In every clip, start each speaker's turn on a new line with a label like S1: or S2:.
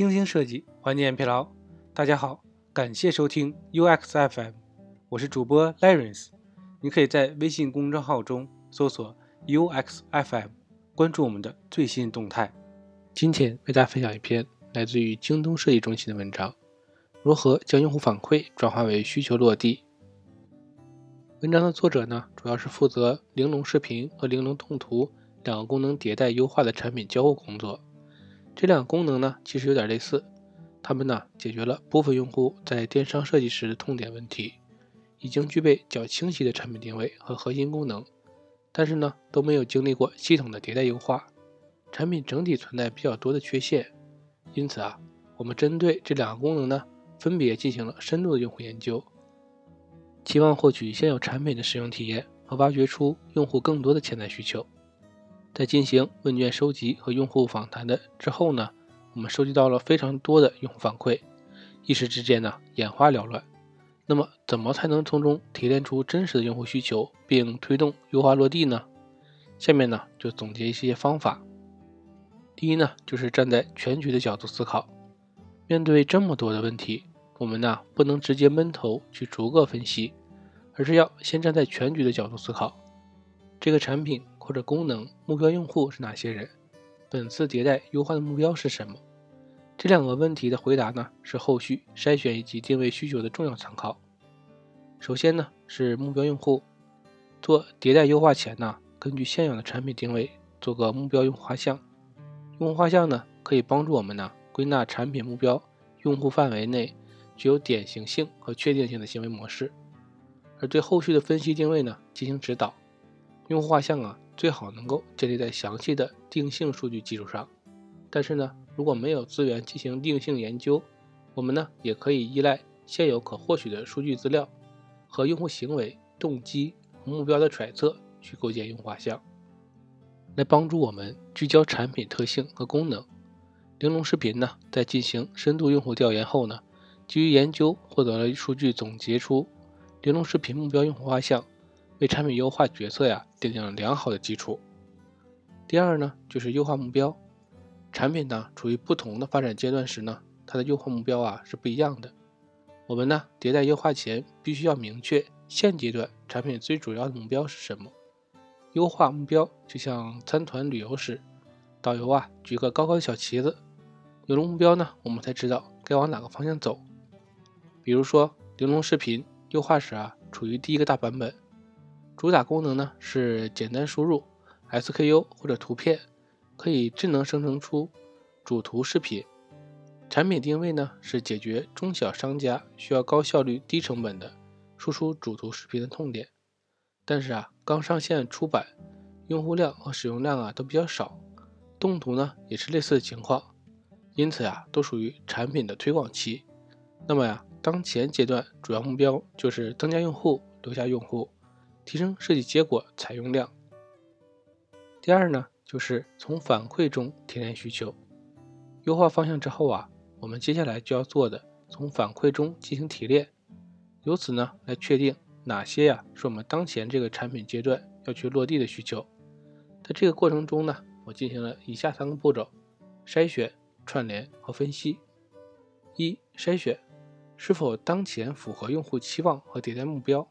S1: 精心设计，缓解疲劳。大家好，感谢收听 UX FM，我是主播 Larence。你可以在微信公众号中搜索 UX FM，关注我们的最新动态。今天为大家分享一篇来自于京东设计中心的文章：如何将用户反馈转化为需求落地。文章的作者呢，主要是负责玲珑视频和玲珑动图两个功能迭代优化的产品交互工作。这两个功能呢，其实有点类似，它们呢解决了部分用户在电商设计时的痛点问题，已经具备较清晰的产品定位和核心功能，但是呢都没有经历过系统的迭代优化，产品整体存在比较多的缺陷。因此啊，我们针对这两个功能呢，分别进行了深度的用户研究。期望获取现有产品的使用体验和挖掘出用户更多的潜在需求。在进行问卷收集和用户访谈的之后呢，我们收集到了非常多的用户反馈，一时之间呢眼花缭乱。那么，怎么才能从中提炼出真实的用户需求，并推动优化落地呢？下面呢就总结一些方法。第一呢，就是站在全局的角度思考。面对这么多的问题，我们呢不能直接闷头去逐个分析。而是要先站在全局的角度思考，这个产品或者功能目标用户是哪些人？本次迭代优化的目标是什么？这两个问题的回答呢，是后续筛选以及定位需求的重要参考。首先呢，是目标用户。做迭代优化前呢，根据现有的产品定位做个目标用户画像。用户画像呢，可以帮助我们呢归纳产品目标用户范围内具有典型性和确定性的行为模式。而对后续的分析定位呢进行指导，用户画像啊最好能够建立在详细的定性数据基础上。但是呢，如果没有资源进行定性研究，我们呢也可以依赖现有可获取的数据资料和用户行为、动机和目标的揣测去构建用户画像，来帮助我们聚焦产品特性和功能。玲珑视频呢在进行深度用户调研后呢，基于研究获得了数据总结出。玲珑视频目标用户画像为产品优化决策呀奠定了良好的基础。第二呢，就是优化目标。产品呢处于不同的发展阶段时呢，它的优化目标啊是不一样的。我们呢迭代优化前必须要明确现阶段产品最主要的目标是什么。优化目标就像参团旅游时，导游啊举个高高的小旗子，有了目标呢，我们才知道该往哪个方向走。比如说玲珑视频。优化时啊，处于第一个大版本，主打功能呢是简单输入 SKU 或者图片，可以智能生成出主图视频。产品定位呢是解决中小商家需要高效率、低成本的输出主图视频的痛点。但是啊，刚上线出版，用户量和使用量啊都比较少，动图呢也是类似的情况，因此呀，都属于产品的推广期。那么呀。当前阶段主要目标就是增加用户、留下用户、提升设计结果采用量。第二呢，就是从反馈中提炼需求。优化方向之后啊，我们接下来就要做的，从反馈中进行提炼，由此呢来确定哪些呀是我们当前这个产品阶段要去落地的需求。在这个过程中呢，我进行了以下三个步骤：筛选、串联和分析。一、筛选。是否当前符合用户期望和迭代目标？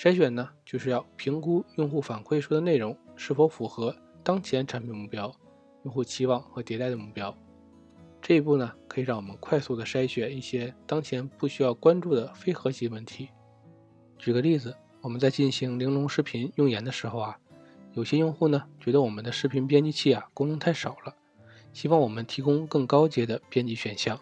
S1: 筛选呢，就是要评估用户反馈说的内容是否符合当前产品目标、用户期望和迭代的目标。这一步呢，可以让我们快速的筛选一些当前不需要关注的非核心问题。举个例子，我们在进行玲珑视频用研的时候啊，有些用户呢觉得我们的视频编辑器啊功能太少了，希望我们提供更高阶的编辑选项，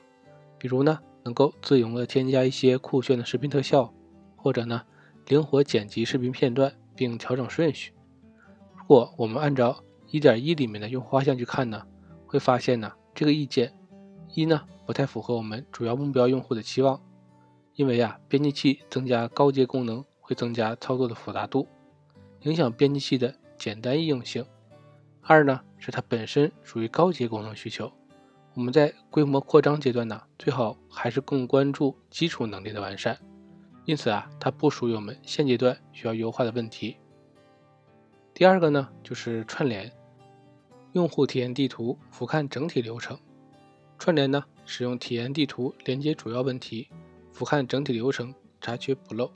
S1: 比如呢。能够自由的添加一些酷炫的视频特效，或者呢，灵活剪辑视频片段并调整顺序。如果我们按照1.1里面的用户画像去看呢，会发现呢，这个意见一呢不太符合我们主要目标用户的期望，因为啊，编辑器增加高阶功能会增加操作的复杂度，影响编辑器的简单易用性。二呢，是它本身属于高阶功能需求。我们在规模扩张阶段呢，最好还是更关注基础能力的完善。因此啊，它不属于我们现阶段需要优化的问题。第二个呢，就是串联用户体验地图，俯瞰整体流程。串联呢，使用体验地图连接主要问题，俯瞰整体流程，查缺补漏。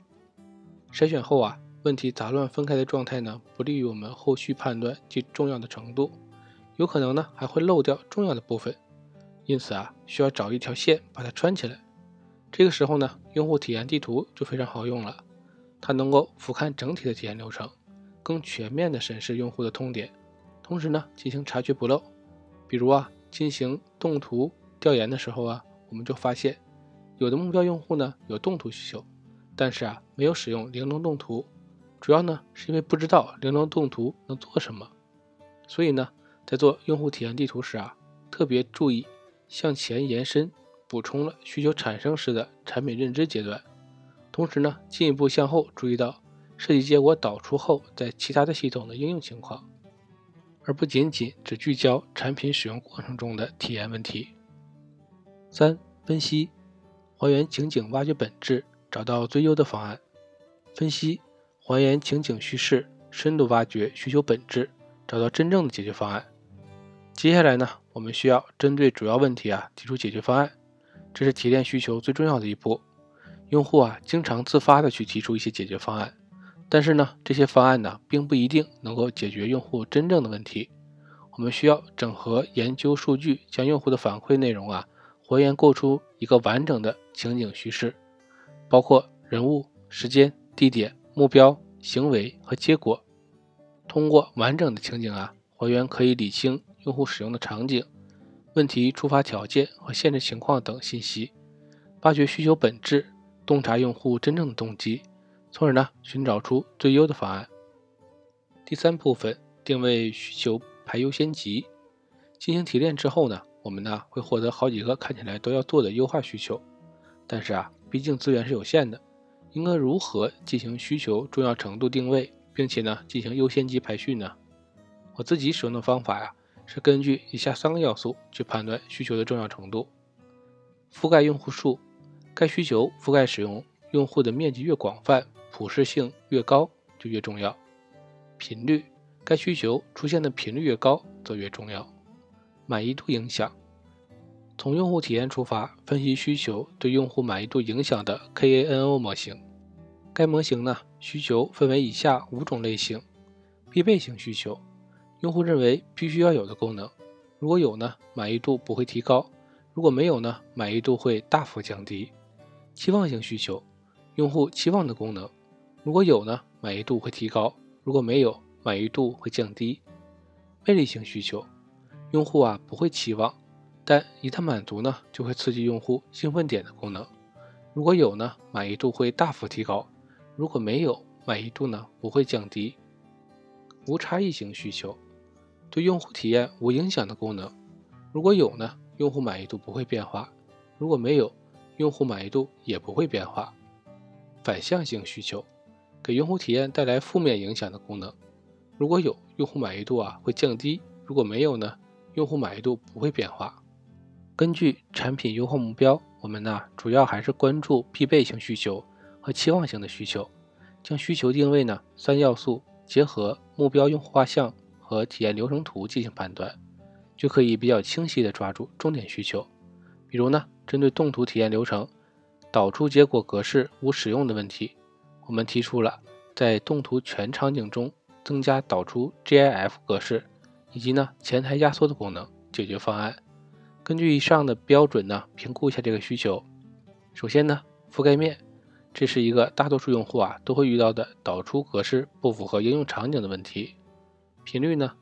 S1: 筛选后啊，问题杂乱分开的状态呢，不利于我们后续判断其重要的程度，有可能呢还会漏掉重要的部分。因此啊，需要找一条线把它穿起来。这个时候呢，用户体验地图就非常好用了，它能够俯瞰整体的体验流程，更全面的审视用户的痛点，同时呢进行察觉补漏。比如啊，进行动图调研的时候啊，我们就发现有的目标用户呢有动图需求，但是啊没有使用玲珑动图，主要呢是因为不知道玲珑动图能做什么。所以呢，在做用户体验地图时啊，特别注意。向前延伸，补充了需求产生时的产品认知阶段，同时呢，进一步向后注意到设计结果导出后在其他的系统的应用情况，而不仅仅只聚焦产品使用过程中的体验问题。三、分析，还原情景，挖掘本质，找到最优的方案。分析，还原情景叙事，深度挖掘需求本质，找到真正的解决方案。接下来呢，我们需要针对主要问题啊提出解决方案，这是提炼需求最重要的一步。用户啊经常自发的去提出一些解决方案，但是呢，这些方案呢并不一定能够解决用户真正的问题。我们需要整合研究数据，将用户的反馈内容啊还原构出一个完整的情景叙事，包括人物、时间、地点、目标、行为和结果。通过完整的情景啊还原，可以理清。用户使用的场景、问题触发条件和限制情况等信息，挖掘需求本质，洞察用户真正的动机，从而呢寻找出最优的方案。第三部分定位需求排优先级，进行提炼之后呢，我们呢会获得好几个看起来都要做的优化需求。但是啊，毕竟资源是有限的，应该如何进行需求重要程度定位，并且呢进行优先级排序呢？我自己使用的方法呀。是根据以下三个要素去判断需求的重要程度：覆盖用户数，该需求覆盖使用用户的面积越广泛，普适性越高就越重要；频率，该需求出现的频率越高则越重要；满意度影响，从用户体验出发分析需求对用户满意度影响的 KANO 模型。该模型呢，需求分为以下五种类型：必备型需求。用户认为必须要有的功能，如果有呢，满意度不会提高；如果没有呢，满意度会大幅降低。期望型需求，用户期望的功能，如果有呢，满意度会提高；如果没有，满意度会降低。魅力型需求，用户啊不会期望，但一旦满足呢，就会刺激用户兴奋点的功能，如果有呢，满意度会大幅提高；如果没有，满意度呢不会降低。无差异型需求。对用户体验无影响的功能，如果有呢，用户满意度不会变化；如果没有，用户满意度也不会变化。反向性需求，给用户体验带来负面影响的功能，如果有，用户满意度啊会降低；如果没有呢，用户满意度不会变化。根据产品优化目标，我们呢主要还是关注必备性需求和期望性的需求，将需求定位呢三要素结合目标用户画像。和体验流程图进行判断，就可以比较清晰地抓住重点需求。比如呢，针对动图体验流程导出结果格式无使用的问题，我们提出了在动图全场景中增加导出 GIF 格式以及呢前台压缩的功能解决方案。根据以上的标准呢，评估一下这个需求。首先呢，覆盖面，这是一个大多数用户啊都会遇到的导出格式不符合应用场景的问题。频率呢？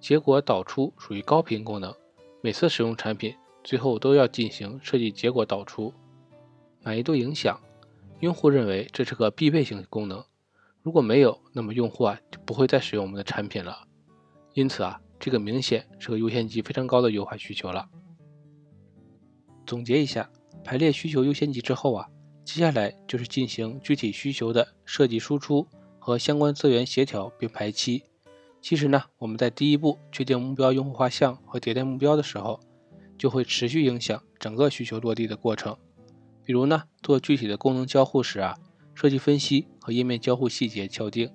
S1: 结果导出属于高频功能，每次使用产品最后都要进行设计结果导出。满意度影响，用户认为这是个必备性功能，如果没有，那么用户啊就不会再使用我们的产品了。因此啊，这个明显是个优先级非常高的优化需求了。总结一下，排列需求优先级之后啊，接下来就是进行具体需求的设计输出和相关资源协调并排期。其实呢，我们在第一步确定目标用户画像和迭代目标的时候，就会持续影响整个需求落地的过程。比如呢，做具体的功能交互时啊，设计分析和页面交互细节敲定；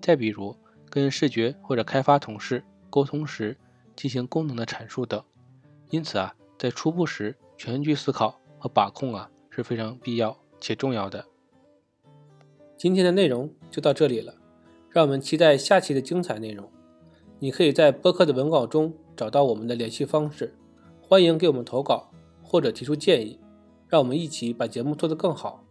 S1: 再比如跟视觉或者开发同事沟通时进行功能的阐述等。因此啊，在初步时全局思考和把控啊是非常必要且重要的。
S2: 今天的内容就到这里了，让我们期待下期的精彩内容。你可以在播客的文稿中找到我们的联系方式，欢迎给我们投稿或者提出建议，让我们一起把节目做得更好。